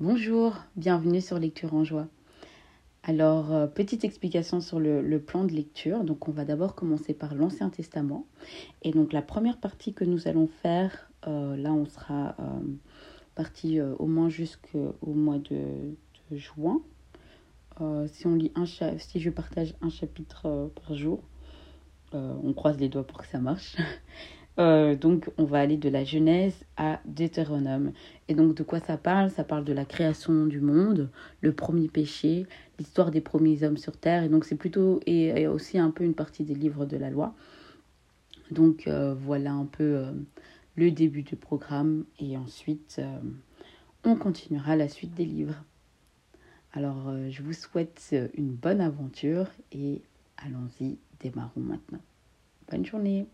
Bonjour, bienvenue sur Lecture en joie. Alors, euh, petite explication sur le, plan de lecture. Donc, on va d'abord commencer par l'Ancien Testament. Et donc, la première partie que nous allons faire, euh, là, on sera euh, parti au moins jusqu'au mois de, juin. si on lit un si je partage un chapitre par jour, on croise les doigts pour que ça marche. Euh, donc, on va aller de la Genèse à Deutéronome. Et donc, de quoi ça parle? Ça parle de la création du monde, le premier péché, l'histoire des premiers hommes sur terre. Et donc, c'est plutôt et, aussi un peu une partie des livres de la loi. Donc, euh, voilà un peu euh, le début du programme. Et ensuite, on continuera la suite des livres. Alors, je vous souhaite une bonne aventure et allons-y, démarrons maintenant. Bonne journée